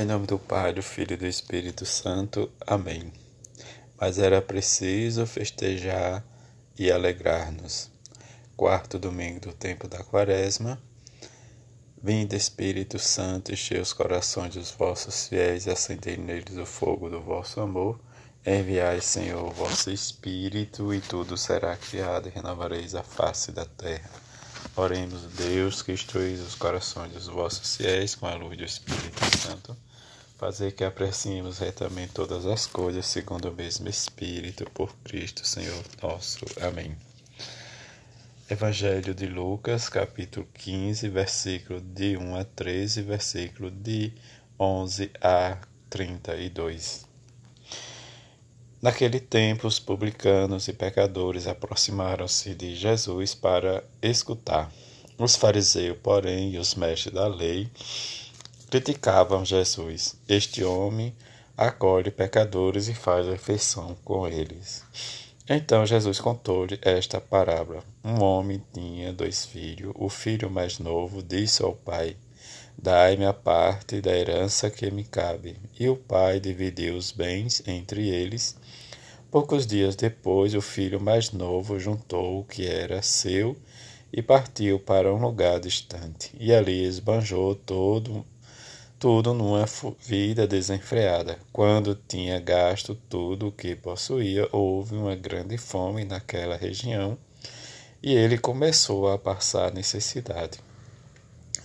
Em nome do Pai, do Filho e do Espírito Santo. Amém. Mas era preciso festejar e alegrar-nos. Quarto domingo do tempo da Quaresma. Vinde, Espírito Santo, enchei os corações dos vossos fiéis e acendei neles o fogo do vosso amor. Enviai, Senhor, o vosso Espírito, e tudo será criado, e renovareis a face da terra. Oremos, Deus, que instruís os corações dos vossos fiéis com a luz do Espírito Santo. Fazer que apreciemos retamente todas as coisas segundo o mesmo Espírito, por Cristo, Senhor nosso. Amém. Evangelho de Lucas, capítulo 15, versículo de 1 a 13, versículo de 11 a 32. Naquele tempo, os publicanos e pecadores aproximaram-se de Jesus para escutar. Os fariseus, porém, e os mestres da lei criticavam Jesus. Este homem acolhe pecadores e faz refeição com eles. Então Jesus contou-lhe esta parábola. Um homem tinha dois filhos. O filho mais novo disse ao pai: Dai-me a parte da herança que me cabe. E o pai dividiu os bens entre eles. Poucos dias depois, o filho mais novo juntou o que era seu e partiu para um lugar distante. E ali esbanjou todo, tudo numa vida desenfreada. Quando tinha gasto tudo o que possuía, houve uma grande fome naquela região e ele começou a passar necessidade.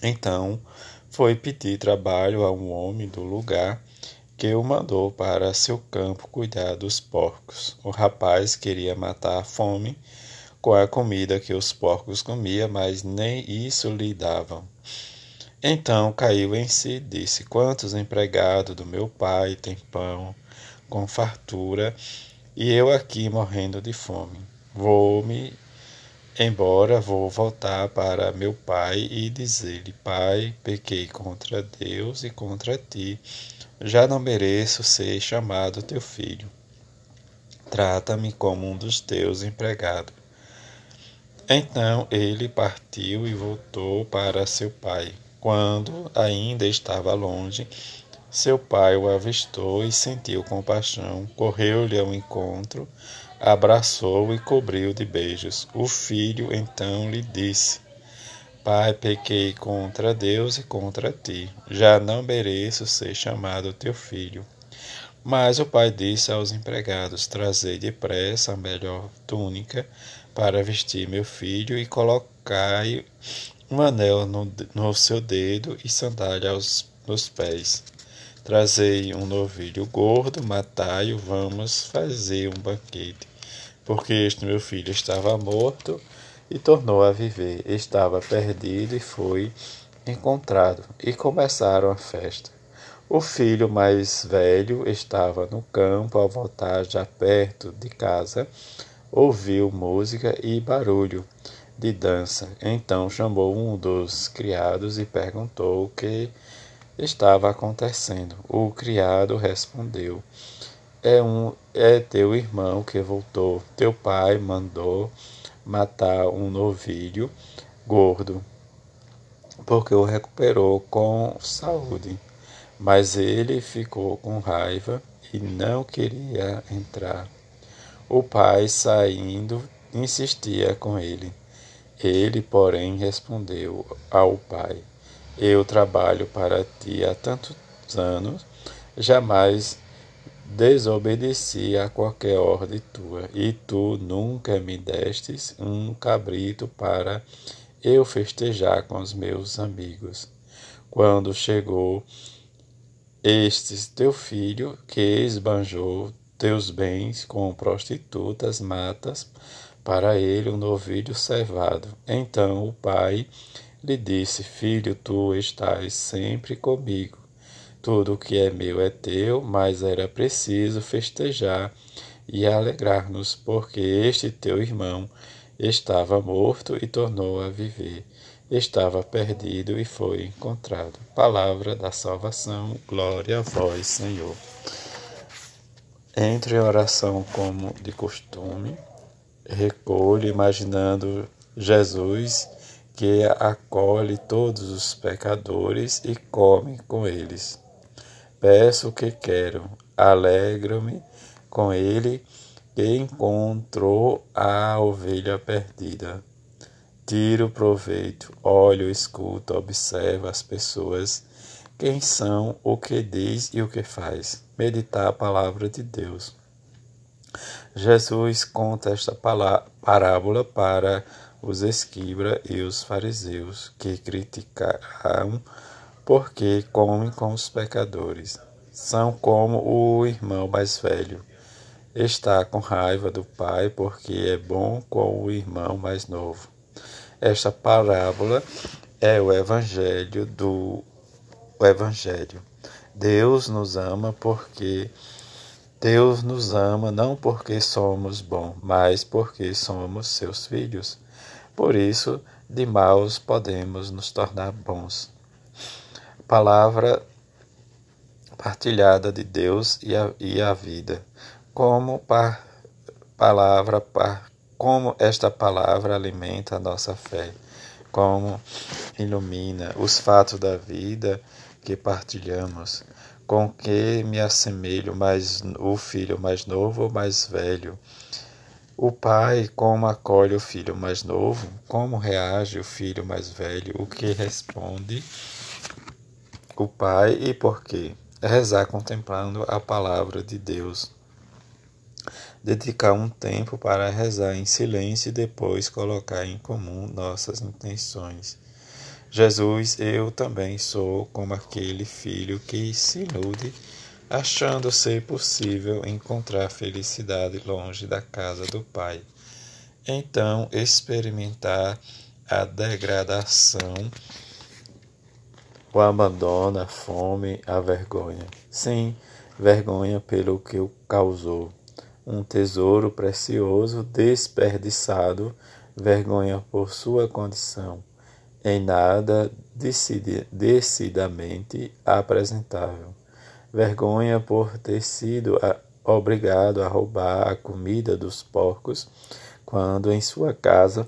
Então foi pedir trabalho a um homem do lugar que o mandou para seu campo cuidar dos porcos. O rapaz queria matar a fome com a comida que os porcos comiam, mas nem isso lhe davam. Então caiu em si e disse: Quantos empregados do meu pai têm pão com fartura, e eu aqui morrendo de fome? Vou-me embora, vou voltar para meu pai e dizer-lhe: Pai, pequei contra Deus e contra ti já não mereço ser chamado teu filho. Trata-me como um dos teus empregados. Então ele partiu e voltou para seu pai. Quando ainda estava longe, seu pai o avistou e sentiu compaixão, correu-lhe ao encontro, abraçou e cobriu de beijos. O filho então lhe disse: Pai, pequei contra Deus e contra ti. Já não mereço ser chamado teu filho. Mas o pai disse aos empregados: Trazei depressa a melhor túnica para vestir meu filho e colocai um anel no, no seu dedo e sandália aos nos pés. Trazei um novilho gordo, matai-o, vamos fazer um banquete. Porque este meu filho estava morto e tornou a viver. Estava perdido e foi encontrado, e começaram a festa. O filho mais velho estava no campo ao voltar já perto de casa, ouviu música e barulho de dança. Então chamou um dos criados e perguntou o que estava acontecendo. O criado respondeu: É um é teu irmão que voltou. Teu pai mandou matar um novilho gordo, porque o recuperou com saúde. Mas ele ficou com raiva e não queria entrar. O pai, saindo, insistia com ele. Ele, porém, respondeu ao pai: Eu trabalho para ti há tantos anos, jamais desobedeci a qualquer ordem tua, e tu nunca me destes um cabrito para eu festejar com os meus amigos. Quando chegou este teu filho, que esbanjou teus bens com prostitutas, matas para ele um novilho cevado. Então o pai lhe disse: Filho, tu estás sempre comigo tudo o que é meu é teu, mas era preciso festejar e alegrar-nos, porque este teu irmão estava morto e tornou a viver, estava perdido e foi encontrado. Palavra da salvação, glória a vós, Senhor. Entre oração como de costume, recolhe imaginando Jesus que acolhe todos os pecadores e come com eles. Peço o que quero, alegro-me com ele que encontrou a ovelha perdida. Tiro proveito, olho, escuto, observo as pessoas, quem são, o que diz e o que faz. Meditar a palavra de Deus. Jesus conta esta parábola para os esquibra e os fariseus, que criticaram porque comem com os pecadores. São como o irmão mais velho. Está com raiva do pai porque é bom com o irmão mais novo. Esta parábola é o evangelho do o evangelho. Deus nos ama porque Deus nos ama não porque somos bons, mas porque somos seus filhos. Por isso, de maus podemos nos tornar bons. Palavra partilhada de Deus e a, e a vida. Como par, palavra, par, como esta palavra alimenta a nossa fé, como ilumina os fatos da vida que partilhamos, com que me assemelho mais o filho mais novo ou mais velho, o pai, como acolhe o filho mais novo, como reage o filho mais velho, o que responde o pai e por quê. Rezar contemplando a palavra de Deus. Dedicar um tempo para rezar em silêncio e depois colocar em comum nossas intenções. Jesus, eu também sou como aquele filho que se ilude achando ser possível encontrar felicidade longe da casa do Pai. Então, experimentar a degradação, o abandono, a fome, a vergonha. Sim, vergonha pelo que o causou. Um tesouro precioso desperdiçado, vergonha por sua condição, em nada decididamente apresentável vergonha por ter sido obrigado a roubar a comida dos porcos, quando em sua casa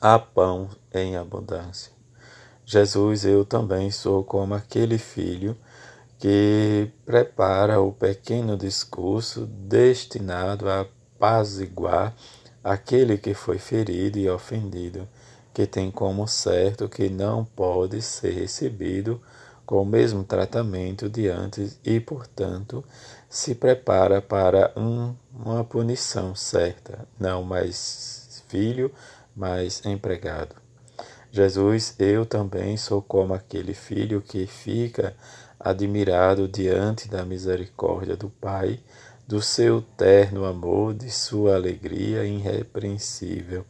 há pão em abundância. Jesus, eu também sou como aquele filho que prepara o pequeno discurso destinado a apaziguar aquele que foi ferido e ofendido, que tem como certo que não pode ser recebido com o mesmo tratamento de antes e, portanto, se prepara para um, uma punição certa, não mais filho, mas empregado. Jesus, eu também sou como aquele filho que fica admirado diante da misericórdia do Pai, do seu terno amor, de sua alegria irrepreensível,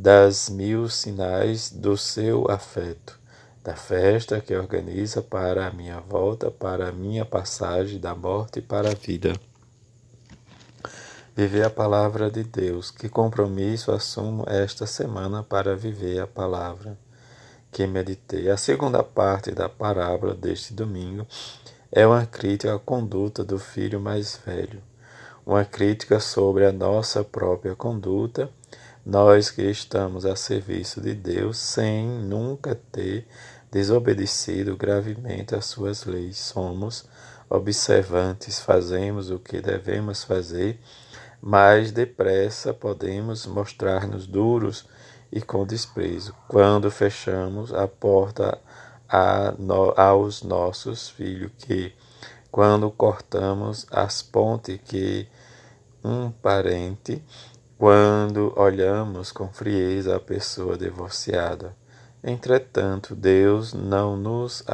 das mil sinais do seu afeto da festa que organiza para a minha volta, para a minha passagem da morte para a vida. Viver a palavra de Deus. Que compromisso assumo esta semana para viver a palavra que meditei. A segunda parte da parábola deste domingo é uma crítica à conduta do filho mais velho, uma crítica sobre a nossa própria conduta, nós que estamos a serviço de Deus sem nunca ter desobedecido gravemente às suas leis. Somos observantes, fazemos o que devemos fazer, mas depressa podemos mostrar-nos duros e com desprezo quando fechamos a porta a no, aos nossos filhos, que quando cortamos as pontes que um parente, quando olhamos com frieza a pessoa divorciada Entretanto, Deus não nos,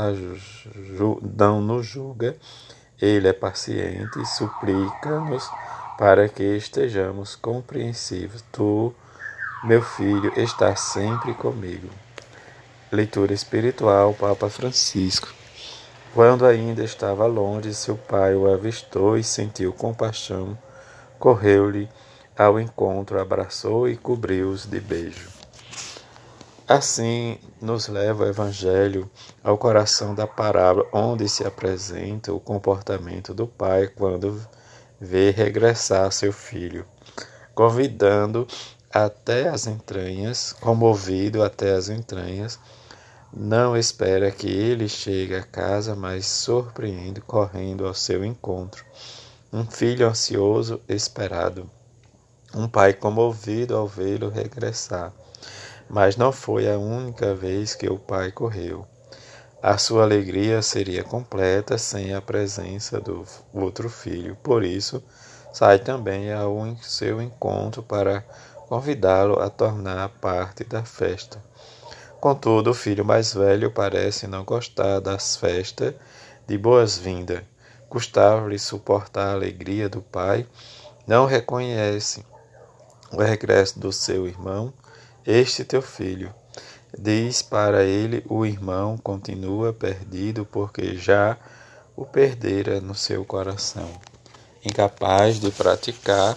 não nos julga, Ele é paciente e suplica-nos para que estejamos compreensivos. Tu, meu filho, estás sempre comigo. Leitura espiritual, Papa Francisco. Quando ainda estava longe, seu pai o avistou e sentiu compaixão. Correu-lhe ao encontro, abraçou e cobriu-os de beijo. Assim nos leva o Evangelho ao coração da parábola, onde se apresenta o comportamento do pai quando vê regressar seu filho, convidando até as entranhas, comovido até as entranhas, Não espera que ele chegue a casa, mas surpreende correndo ao seu encontro. Um filho ansioso, esperado. Um pai comovido ao vê-lo regressar. Mas não foi a única vez que o pai correu. A sua alegria seria completa sem a presença do outro filho. Por isso, sai também ao seu encontro para convidá-lo a tornar parte da festa. Contudo, o filho mais velho parece não gostar das festas de boas-vindas. Custava-lhe suportar a alegria do pai. Não reconhece o regresso do seu irmão, este teu filho. Diz para ele: o irmão continua perdido porque já o perdera no seu coração. Incapaz de praticar,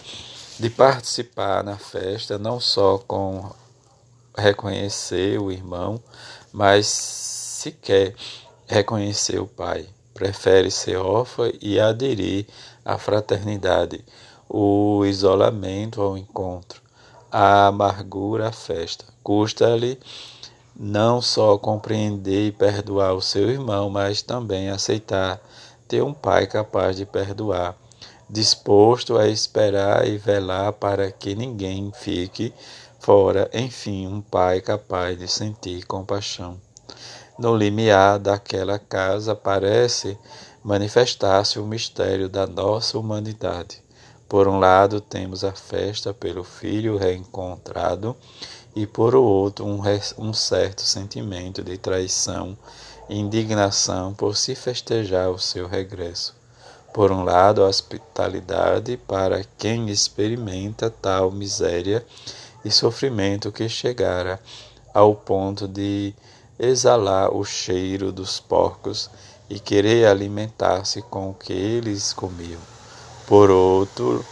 de participar na festa, não só com reconhecer o irmão, mas sequer reconhecer o pai. Prefere ser órfã e aderir à fraternidade, o isolamento ao encontro, a amargura à festa. Custa-lhe não só compreender e perdoar o seu irmão, mas também aceitar ter um pai capaz de perdoar, disposto a esperar e velar para que ninguém fique fora, enfim, um pai capaz de sentir compaixão. No limiar daquela casa parece manifestar-se o mistério da nossa humanidade. Por um lado, temos a festa pelo filho reencontrado, e por outro, um, um certo sentimento de traição e indignação por se festejar o seu regresso. Por um lado, a hospitalidade para quem experimenta tal miséria e sofrimento que chegara ao ponto de exalar o cheiro dos porcos e querer alimentar-se com o que eles comiam. Por outro,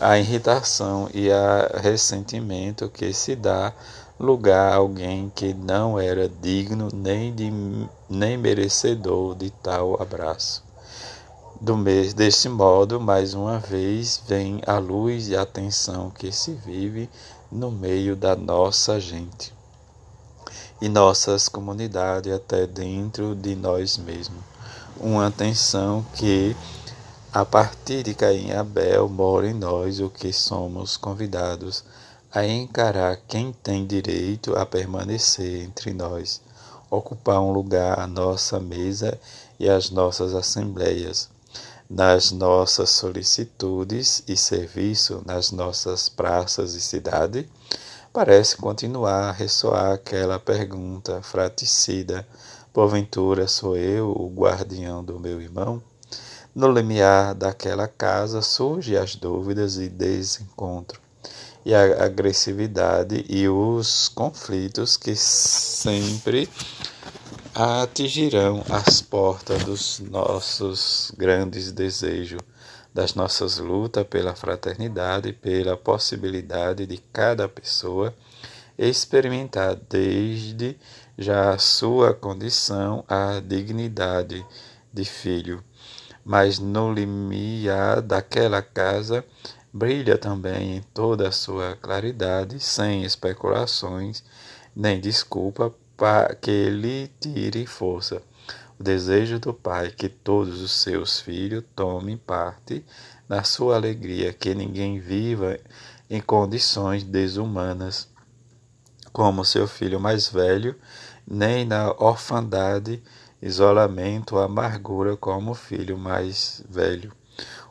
a irritação e a ressentimento que se dá lugar a alguém que não era digno nem, de, nem merecedor de tal abraço. Do mês, deste modo, mais uma vez, vem a luz e a atenção que se vive no meio da nossa gente e nossas comunidades, até dentro de nós mesmos. Uma atenção que, a partir de Caim e Abel, mora em nós o que somos convidados a encarar quem tem direito a permanecer entre nós, ocupar um lugar à nossa mesa e às nossas assembleias nas nossas solicitudes e serviço nas nossas praças e cidade, parece continuar a ressoar aquela pergunta fraticida: Porventura sou eu o guardião do meu irmão? No limiar daquela casa surgem as dúvidas e desencontro, e a agressividade e os conflitos que sempre atingirão as portas dos nossos grandes desejos, das nossas lutas pela fraternidade, pela possibilidade de cada pessoa experimentar desde já a sua condição a dignidade de filho. Mas no limiar daquela casa brilha também em toda a sua claridade, sem especulações nem desculpa para que lhe tire força. O desejo do Pai que todos os seus filhos tomem parte na sua alegria, que ninguém viva em condições desumanas, como seu filho mais velho, nem na orfandade, isolamento, amargura como o filho mais velho.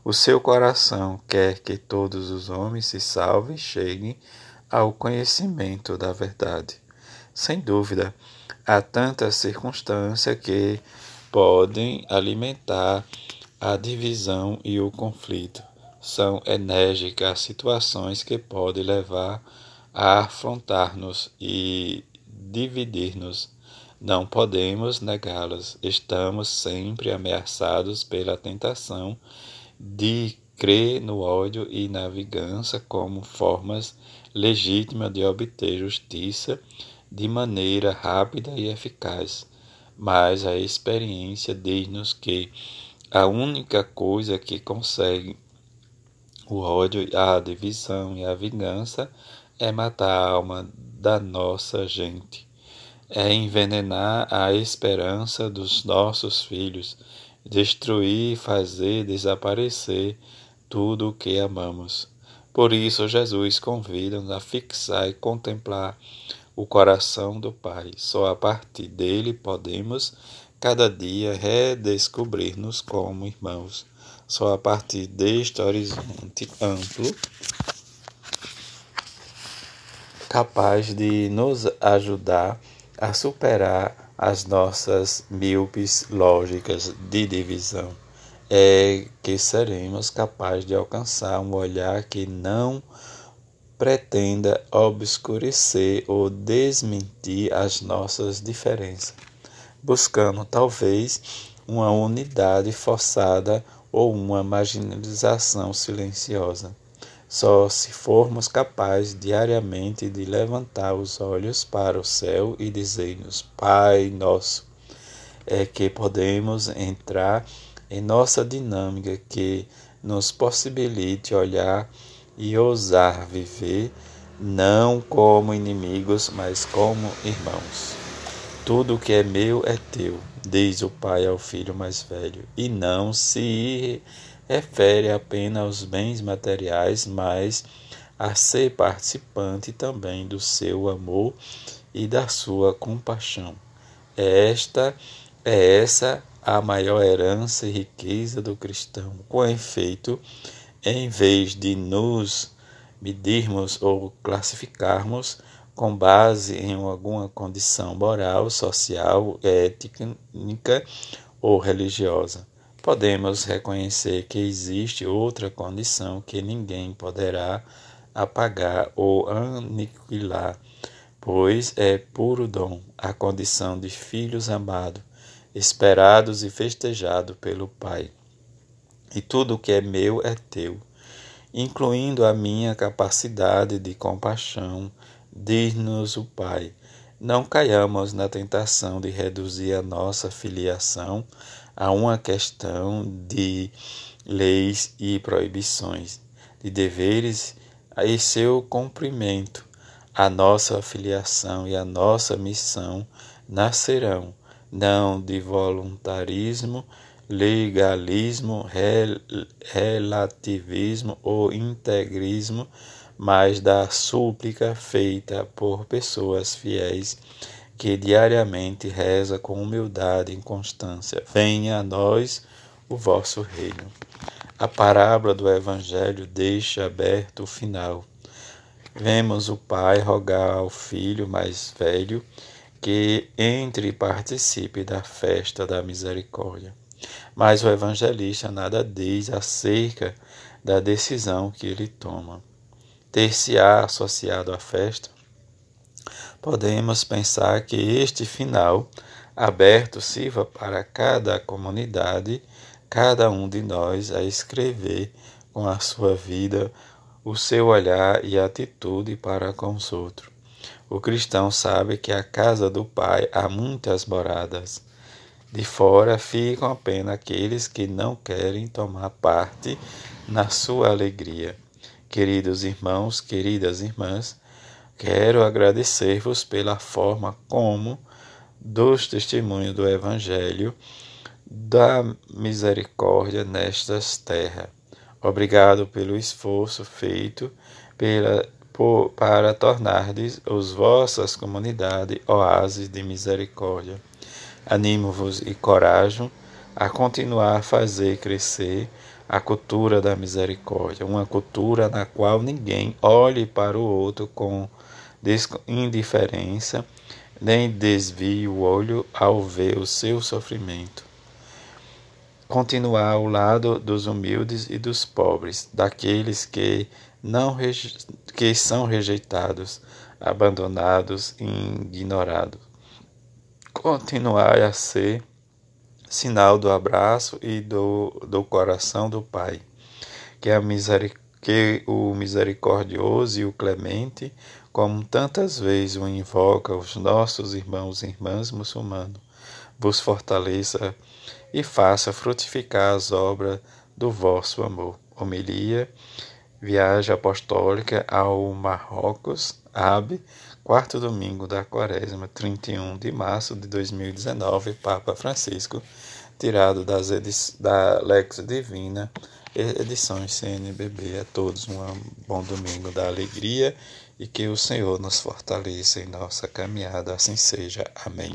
O seu coração quer que todos os homens se salvem e cheguem ao conhecimento da verdade. Sem dúvida, há tantas circunstâncias que podem alimentar a divisão e o conflito. São enérgicas situações que podem levar a afrontar-nos e dividir-nos. Não podemos negá-las. Estamos sempre ameaçados pela tentação de crer no ódio e na vingança como formas legítimas de obter justiça de maneira rápida e eficaz, mas a experiência diz-nos que a única coisa que consegue o ódio, a divisão e a vingança é matar a alma da nossa gente. É envenenar a esperança dos nossos filhos, destruir e fazer desaparecer tudo o que amamos. Por isso, Jesus convida-nos a fixar e contemplar o coração do Pai. Só a partir dele podemos, cada dia, redescobrir-nos como irmãos. Só a partir deste horizonte amplo, capaz de nos ajudar a superar as nossas míopes lógicas de divisão, é que seremos capazes de alcançar um olhar que não pretenda obscurecer ou desmentir as nossas diferenças, buscando talvez uma unidade forçada ou uma marginalização silenciosa. Só se formos capazes diariamente de levantar os olhos para o céu e dizer-nos, Pai nosso, é que podemos entrar em nossa dinâmica que nos possibilite olhar e ousar viver não como inimigos, mas como irmãos. Tudo que é meu é teu, diz o pai ao filho mais velho, e não se refere apenas aos bens materiais, mas a ser participante também do seu amor e da sua compaixão. Esta é essa a maior herança e riqueza do cristão. Com efeito, em vez de nos medirmos ou classificarmos com base em alguma condição moral, social, étnica ou religiosa, podemos reconhecer que existe outra condição que ninguém poderá apagar ou aniquilar, pois é puro dom, a condição de filhos amados, esperados e festejados pelo Pai e tudo o que é meu é teu, incluindo a minha capacidade de compaixão, diz-nos o Pai. Não caiamos na tentação de reduzir a nossa filiação a uma questão de leis e proibições, de deveres e seu cumprimento. A nossa filiação e a nossa missão nascerão não de voluntarismo legalismo, rel relativismo ou integrismo, mas da súplica feita por pessoas fiéis que diariamente reza com humildade e constância. Venha a nós o vosso reino. A parábola do Evangelho deixa aberto o final. Vemos o pai rogar ao filho mais velho que entre e participe da festa da misericórdia. Mas o evangelista nada diz acerca da decisão que ele toma. Ter-se-á associado à festa? Podemos pensar que este final aberto sirva para cada comunidade, cada um de nós a escrever com a sua vida o seu olhar e atitude para com os outros. O cristão sabe que a casa do Pai há muitas moradas. De fora ficam apenas aqueles que não querem tomar parte na sua alegria. Queridos irmãos, queridas irmãs, quero agradecer-vos pela forma como, dos testemunhos do Evangelho, da misericórdia nestas terras. Obrigado pelo esforço feito pela, por, para tornardes os vossas comunidades oásis de misericórdia. Animo-vos e coragem a continuar a fazer crescer a cultura da misericórdia, uma cultura na qual ninguém olhe para o outro com indiferença, nem desvie o olho ao ver o seu sofrimento. Continuar ao lado dos humildes e dos pobres, daqueles que não que são rejeitados, abandonados e ignorados continuar a ser sinal do abraço e do, do coração do Pai. Que, a que o misericordioso e o clemente, como tantas vezes o invoca os nossos irmãos e irmãs muçulmanos, vos fortaleça e faça frutificar as obras do vosso amor. Homilia, viagem apostólica ao Marrocos, AB quarto domingo da quaresma, 31 de março de 2019, Papa Francisco, tirado das da Lex Divina, edições CNBB. A todos um bom domingo da alegria e que o Senhor nos fortaleça em nossa caminhada, assim seja. Amém.